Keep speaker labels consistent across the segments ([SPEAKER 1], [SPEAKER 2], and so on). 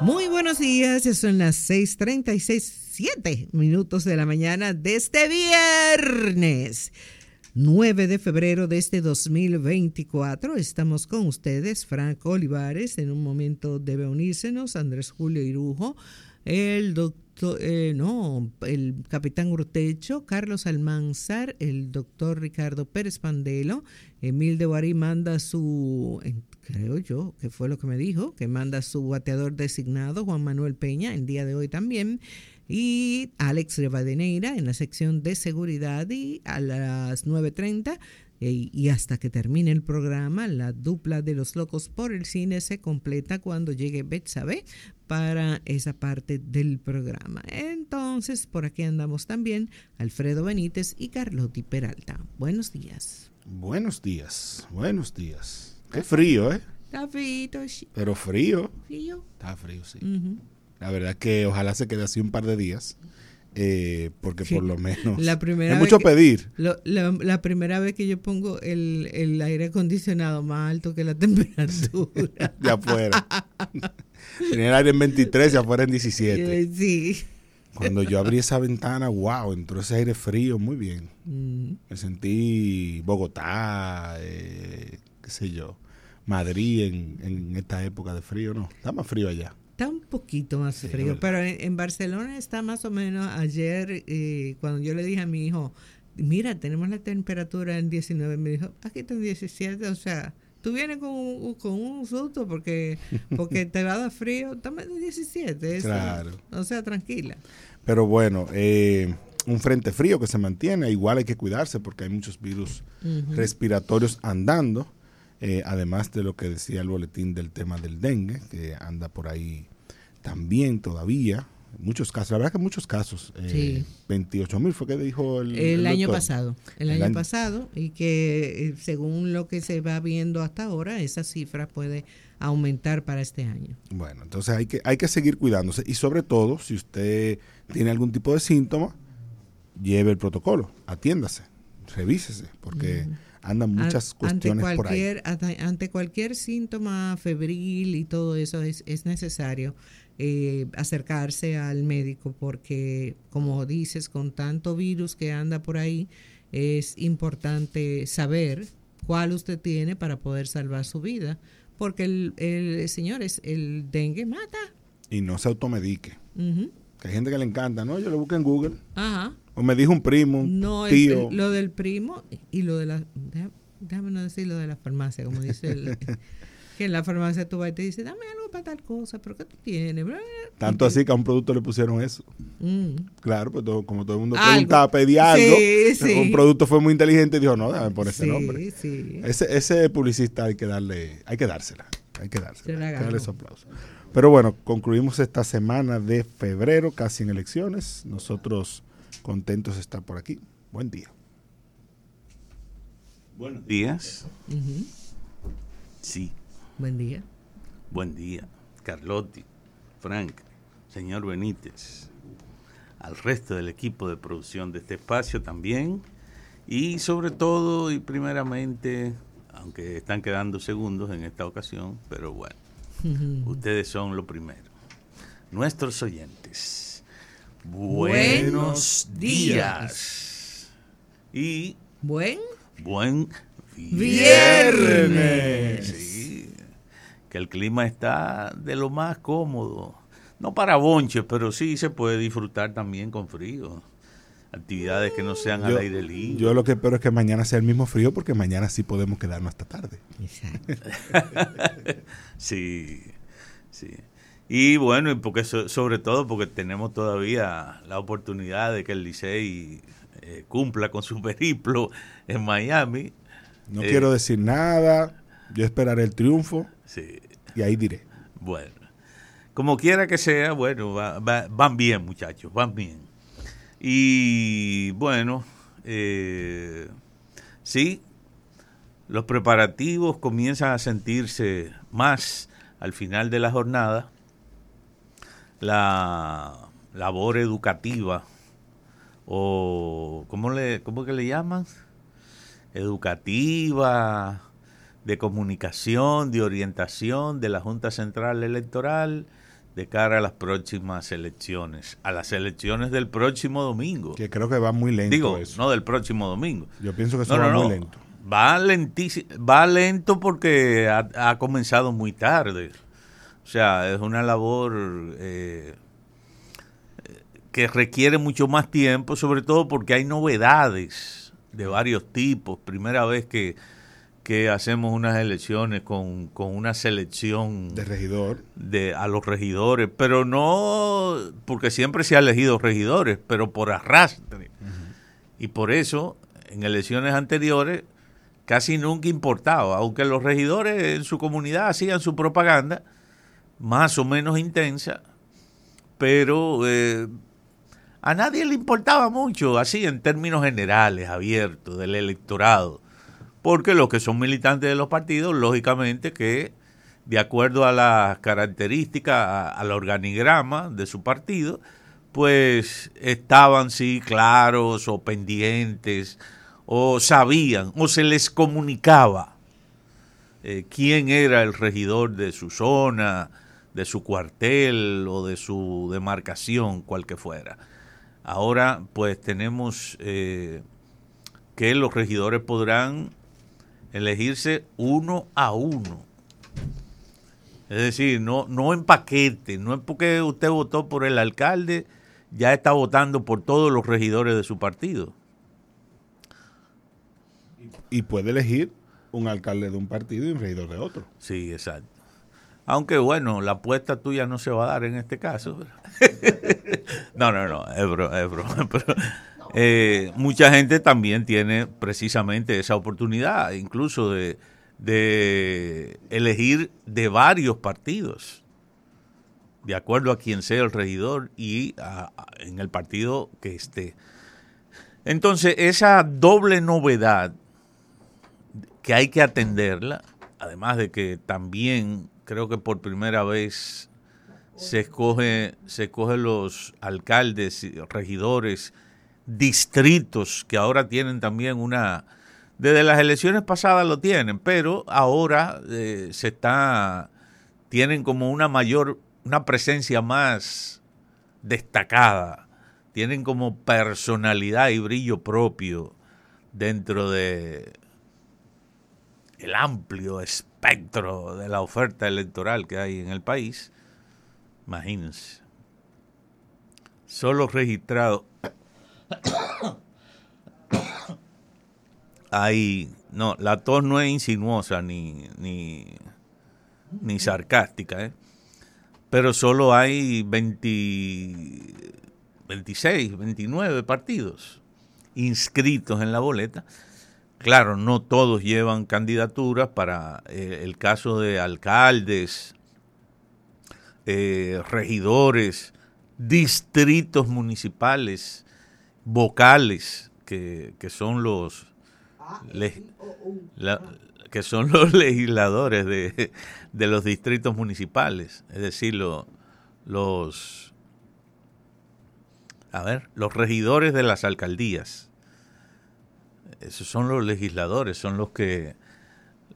[SPEAKER 1] Muy buenos días, ya son las 6:36, 7 minutos de la mañana de este viernes. 9 de febrero de este 2024. Estamos con ustedes, Franco Olivares. En un momento debe unírsenos Andrés Julio Irujo, el doctor, eh, no, el capitán Urtecho, Carlos Almanzar, el doctor Ricardo Pérez Pandelo, Emil de Guarí manda su, creo yo, que fue lo que me dijo, que manda su bateador designado, Juan Manuel Peña, el día de hoy también y Alex Rebadeneira en la sección de seguridad y a las 9.30 eh, y hasta que termine el programa, la dupla de los locos por el cine se completa cuando llegue Betsabe para esa parte del programa. Entonces, por aquí andamos también Alfredo Benítez y Carlotti Peralta. Buenos días.
[SPEAKER 2] Buenos días, buenos días. Qué frío, ¿eh?
[SPEAKER 1] Está frío.
[SPEAKER 2] Pero frío.
[SPEAKER 1] Frío.
[SPEAKER 2] Está frío, sí. La verdad que ojalá se quede así un par de días. Eh, porque por lo menos
[SPEAKER 1] la primera
[SPEAKER 2] es mucho pedir.
[SPEAKER 1] la, primera vez que yo pongo el, el, aire acondicionado más alto que la temperatura.
[SPEAKER 2] de afuera. Tenía el aire en 23 y afuera en 17.
[SPEAKER 1] Eh, sí.
[SPEAKER 2] Cuando yo abrí esa ventana, wow, entró ese aire frío, muy bien.
[SPEAKER 1] Mm.
[SPEAKER 2] Me sentí Bogotá, eh, qué sé yo, Madrid en, en esta época de frío, ¿no? Está más frío allá.
[SPEAKER 1] Está un poquito más frío, pero en, Barcelona está más o menos ayer, eh, cuando yo le dije a mi hijo, mira, tenemos la temperatura en 19, me dijo, aquí está en 17, o sea, tú vienes con un, con un susto porque, porque te va a dar frío, estamos en 17,
[SPEAKER 2] claro.
[SPEAKER 1] o sea, tranquila.
[SPEAKER 2] Pero bueno, eh, un frente frío que se mantiene, igual hay que cuidarse porque hay muchos virus respiratorios andando. Eh, además de lo que decía el boletín del tema del dengue, que anda por ahí también todavía. Muchos casos, la verdad que muchos casos. Eh, 28 mil fue que dijo el.
[SPEAKER 1] El, año pasado. El, año, pasado. Y que eh, según lo que se va viendo hasta ahora, esa cifra puede aumentar para este año.
[SPEAKER 2] Bueno, entonces hay que, hay que seguir cuidándose. Y sobre todo, si usted tiene algún tipo de síntoma, lleve el protocolo, atiéndase, revísese, porque andan muchas cuestiones
[SPEAKER 1] ante
[SPEAKER 2] cualquier,
[SPEAKER 1] por ahí. Ante cualquier síntoma febril y todo eso es, es necesario eh, acercarse al médico porque, como dices, con tanto virus que anda por ahí, es importante saber cuál usted tiene para poder salvar su vida. Porque el, el señores, el dengue mata.
[SPEAKER 2] Y no se automedique. Que hay gente que le encanta, ¿no? Yo lo busco en Google.
[SPEAKER 1] Ajá.
[SPEAKER 2] O me dijo un primo,
[SPEAKER 1] no,
[SPEAKER 2] tío.
[SPEAKER 1] lo del primo y lo de la... Déjame, no decir lo de la farmacia, como dice el... que en la farmacia tú vas y te dices, dame algo para tal cosa, pero ¿qué tú tienes?
[SPEAKER 2] Tanto así que a un producto le pusieron eso.
[SPEAKER 1] Mm.
[SPEAKER 2] Claro, pues como todo el mundo preguntaba, pedía algo, un producto fue muy inteligente y dijo, no, déjame poner ese nombre. Ese, ese publicista hay que darle, hay que dársela, hay que dársela, hay que darle su aplauso. Pero bueno, concluimos esta semana de febrero, casi en elecciones. Nosotros contentos de estar por aquí. Buen día.
[SPEAKER 3] Buenos días. Sí.
[SPEAKER 1] Buen día.
[SPEAKER 3] Buen día. Carlotti, Frank, señor Benítez, al resto del equipo de producción de este espacio también. Y sobre todo y primeramente, aunque están quedando segundos en esta ocasión, pero bueno, ustedes son lo primero. Nuestros oyentes. Buenos, días. Y
[SPEAKER 1] buen
[SPEAKER 3] buen
[SPEAKER 1] viernes
[SPEAKER 3] que el clima está de lo más cómodo. No para bonches, pero sí se puede disfrutar también con frío. Actividades que no sean al aire libre.
[SPEAKER 2] Yo lo que espero es que mañana sea el mismo frío porque mañana sí podemos quedarnos hasta tarde.
[SPEAKER 3] sí, sí. Y bueno, porque sobre todo porque tenemos todavía la oportunidad de que el Licey eh, cumpla con su periplo en Miami.
[SPEAKER 2] No quiero decir nada, yo esperaré el triunfo.
[SPEAKER 3] Sí.
[SPEAKER 2] Y ahí diré.
[SPEAKER 3] Bueno, como quiera que sea, bueno, van bien, muchachos, van bien. Y bueno, eh, sí, los preparativos comienzan a sentirse más al final de la jornada. La labor educativa, o ¿cómo, le, cómo que le llaman? Educativa, de comunicación, de orientación de la Junta Central Electoral de cara a las próximas elecciones, a las elecciones del próximo domingo.
[SPEAKER 2] Que creo que va muy lento
[SPEAKER 3] Digo,
[SPEAKER 2] eso.
[SPEAKER 3] no del próximo domingo.
[SPEAKER 2] Yo pienso que eso
[SPEAKER 3] No,
[SPEAKER 2] va
[SPEAKER 3] no,
[SPEAKER 2] muy
[SPEAKER 3] no.
[SPEAKER 2] lento.
[SPEAKER 3] Va lentísimo, va lento porque ha, ha comenzado muy tarde. O sea, es una labor eh, que requiere mucho más tiempo, sobre todo porque hay novedades de varios tipos. Primera vez que, que hacemos unas elecciones con, con una selección
[SPEAKER 2] De regidor.
[SPEAKER 3] de a los regidores, pero no porque siempre se ha elegido regidores, pero por arrastre. Y por eso, en elecciones anteriores, casi nunca importaba, aunque los regidores en su comunidad hacían su propaganda, más o menos intensa, pero eh, a nadie le importaba mucho, así en términos generales, abiertos, del electorado, porque los que son militantes de los partidos, lógicamente que de acuerdo a las características, al organigrama de su partido, pues estaban sí claros o pendientes o sabían o se les comunicaba eh, quién era el regidor de su zona, de su cuartel o de su demarcación, cual que fuera. Ahora pues tenemos eh, que los regidores podrán elegirse uno a uno. Es decir, no, no en paquete, no es porque usted votó por el alcalde, ya está votando por todos los regidores de su partido.
[SPEAKER 2] Y puede elegir un alcalde de un partido y un regidor de otro.
[SPEAKER 3] Sí, exacto. Aunque bueno, la apuesta tuya no se va a dar en este caso. no, no, no, es broma, es broma. Eh, mucha gente también tiene precisamente esa oportunidad, incluso de, elegir de varios partidos, de acuerdo a quien sea el regidor y en el partido que esté. Entonces, esa doble novedad que hay que atenderla, además de que también creo que por primera vez se escoge, se escoge los alcaldes, regidores, distritos que ahora tienen también una, desde las elecciones pasadas lo tienen, pero ahora eh, se está, tienen como una mayor, una presencia más destacada, tienen como personalidad y brillo propio dentro de el amplio espectro de la oferta electoral que hay en el país, imagínense, solo registrado hay, no, la tos no es insinuosa ni, ni, ni sarcástica, ¿eh? pero solo hay 20, 26, 29 partidos inscritos en la boleta. Claro, no todos llevan candidaturas para eh, el caso de alcaldes, eh, regidores, distritos municipales, vocales, que, que son los le- la- que son los legisladores de, de los distritos municipales, es decir, lo- los a ver, los regidores de las alcaldías esos son los legisladores, son los que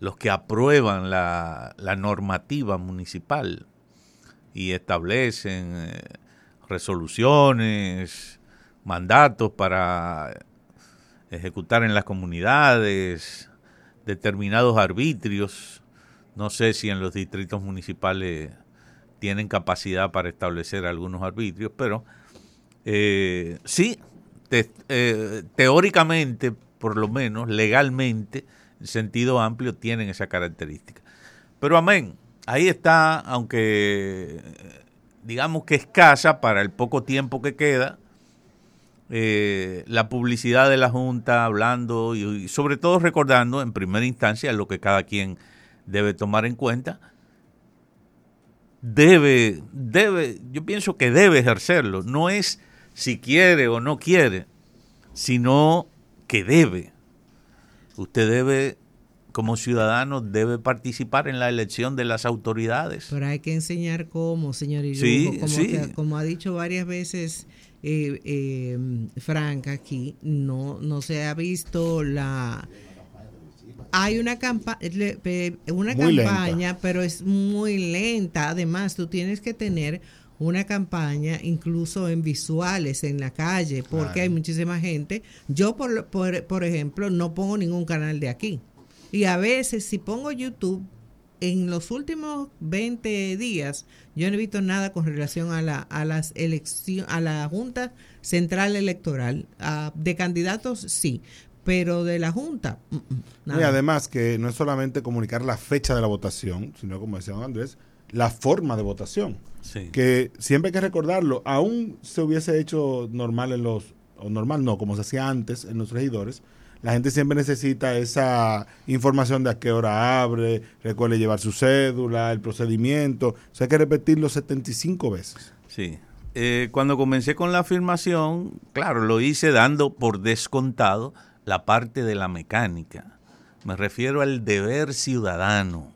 [SPEAKER 3] los que aprueban la, la normativa municipal y establecen eh, resoluciones, mandatos para ejecutar en las comunidades, determinados arbitrios. No sé si en los distritos municipales tienen capacidad para establecer algunos arbitrios, pero eh, sí, eh, teóricamente, por lo menos, legalmente, en sentido amplio, tienen esa característica. Pero amén, ahí está, aunque eh, digamos que escasa para el poco tiempo que queda, eh, la publicidad de la Junta hablando y, y sobre todo recordando en primera instancia lo que cada quien debe tomar en cuenta, debe, debe, yo pienso que debe ejercerlo. No es si quiere o no quiere, sino que debe. Usted debe, como ciudadano, debe participar en la elección de las autoridades.
[SPEAKER 1] Pero hay que enseñar cómo, señor Irujo,
[SPEAKER 3] Sí,
[SPEAKER 1] como,
[SPEAKER 3] sí.
[SPEAKER 1] que- como ha dicho varias veces eh, eh, Frank aquí, no, no se ha visto la hay una, campa una campaña, pero es muy lenta. Además, tú tienes que tener una campaña incluso en visuales en la calle, porque hay muchísima gente. Yo, por, por, por ejemplo, no pongo ningún canal de aquí. Y a veces, si pongo YouTube, en los últimos 20 días, yo no he visto nada con relación a, la, a las elecciones, a la Junta Central Electoral. de candidatos, sí, pero de la Junta. Mm,
[SPEAKER 2] mm, y además que no es solamente comunicar la fecha de la votación, sino como decía Andrés, la forma de votación. Que siempre hay que recordarlo, aún se hubiese hecho normal en los, o normal no, como se hacía antes en los regidores, la gente siempre necesita esa información de a qué hora abre, recuerde llevar su cédula, el procedimiento. O sea, hay que repetirlo 75 veces.
[SPEAKER 3] Sí. Eh, cuando comencé con la afirmación, claro, lo hice dando por descontado la parte de la mecánica. Me refiero al deber ciudadano.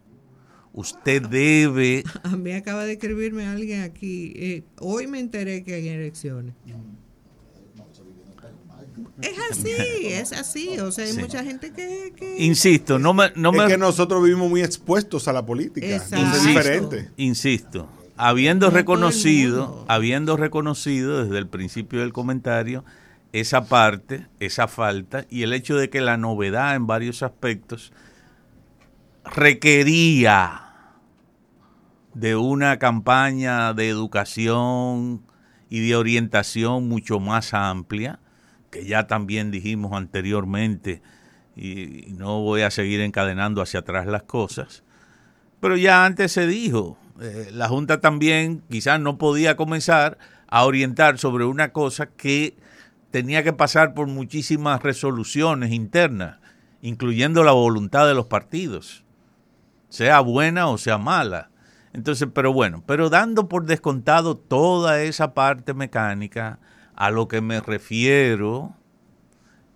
[SPEAKER 3] Usted debe...
[SPEAKER 1] A mí acaba de escribirme alguien aquí. Eh, hoy me enteré que hay elecciones. Es así, es así. O sea, hay mucha gente que,
[SPEAKER 3] Insisto, no me... No
[SPEAKER 2] es que nosotros vivimos muy expuestos a la política. Es diferente.
[SPEAKER 3] Insisto, habiendo reconocido, habiendo reconocido desde el principio del comentario esa parte, esa falta, y el hecho de que la novedad en varios aspectos requería de una campaña de educación y de orientación mucho más amplia, que ya también dijimos anteriormente, y, no voy a seguir encadenando hacia atrás las cosas, pero ya antes se dijo, eh, la Junta también quizás no podía comenzar a orientar sobre una cosa que tenía que pasar por muchísimas resoluciones internas, incluyendo la voluntad de los partidos, sea buena o sea mala. Entonces, pero bueno, pero dando por descontado toda esa parte mecánica, a lo que me refiero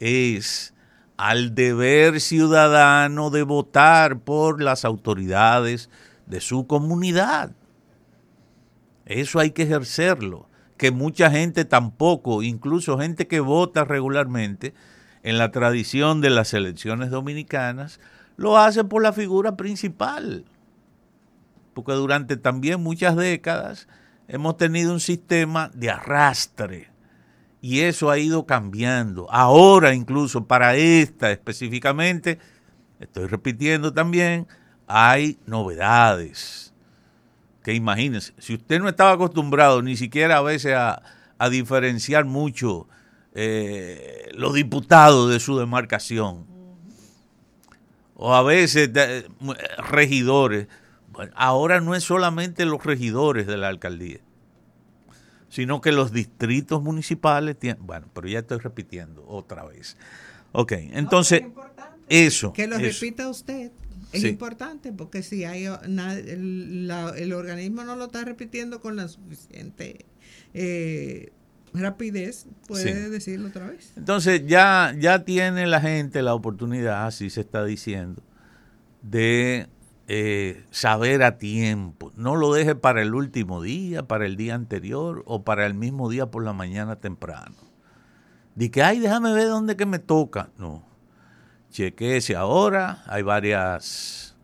[SPEAKER 3] es al deber ciudadano de votar por las autoridades de su comunidad. Eso hay que ejercerlo, que mucha gente tampoco, incluso gente que vota regularmente en la tradición de las elecciones dominicanas, lo hace por la figura principal. Porque durante también muchas décadas hemos tenido un sistema de arrastre y eso ha ido cambiando. Ahora incluso para esta específicamente, estoy repitiendo también, hay novedades. Que imagínense, si usted no estaba acostumbrado ni siquiera a veces a, diferenciar mucho eh, los diputados de su demarcación, o a veces regidores, ahora no es solamente los regidores de la alcaldía sino que los distritos municipales tienen, bueno, pero ya estoy repitiendo otra vez. Ok, entonces, eso.
[SPEAKER 1] Que lo repita usted. Es importante porque si hay el, organismo no lo está repitiendo con la suficiente eh, rapidez, puede decirlo otra vez.
[SPEAKER 3] Entonces ya, ya tiene la gente la oportunidad, así se está diciendo, de eh, saber a tiempo. No lo deje para el último día, para el día anterior o para el mismo día por la mañana temprano. Di que, ay, déjame ver dónde que me toca. No. Chequese ahora. Hay varias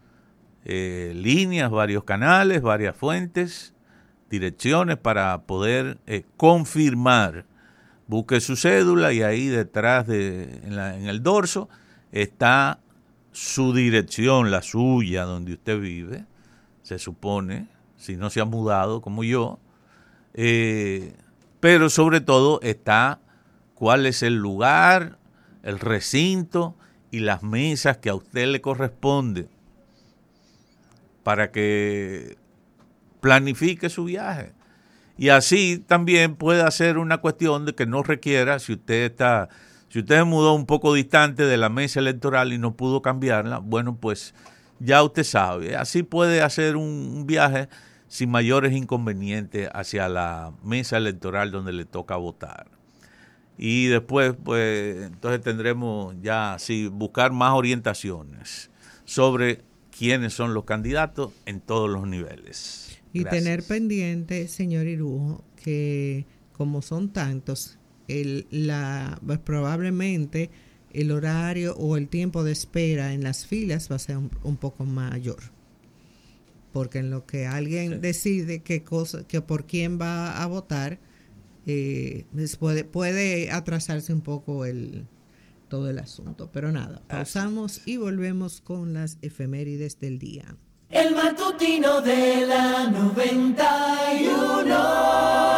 [SPEAKER 3] eh, líneas, varios canales, varias fuentes, direcciones para poder eh, confirmar. Busque su cédula y ahí detrás de, en el dorso está su dirección, la suya, donde usted vive, se supone, si no se ha mudado como yo, eh, pero sobre todo está cuál es el lugar, el recinto y las mesas que a usted le corresponde para que planifique su viaje. Y así también puede hacer una cuestión de que no requiera, si usted está si usted mudó un poco distante de la mesa electoral y no pudo cambiarla, bueno, pues ya usted sabe. Así puede hacer un viaje sin mayores inconvenientes hacia la mesa electoral donde le toca votar. Y después, pues, entonces tendremos ya así buscar más orientaciones sobre quiénes son los candidatos en todos los niveles.
[SPEAKER 1] Y tener pendiente, señor Irujo, que como son tantos, el, la, pues, probablemente el horario o el tiempo de espera en las filas va a ser un, poco mayor. Porque en lo que alguien decide qué cosa, que por quién va a votar, eh, puede, puede atrasarse un poco el, todo el asunto. Pero nada, pausamos y volvemos con las efemérides del día.
[SPEAKER 4] El matutino de la 91.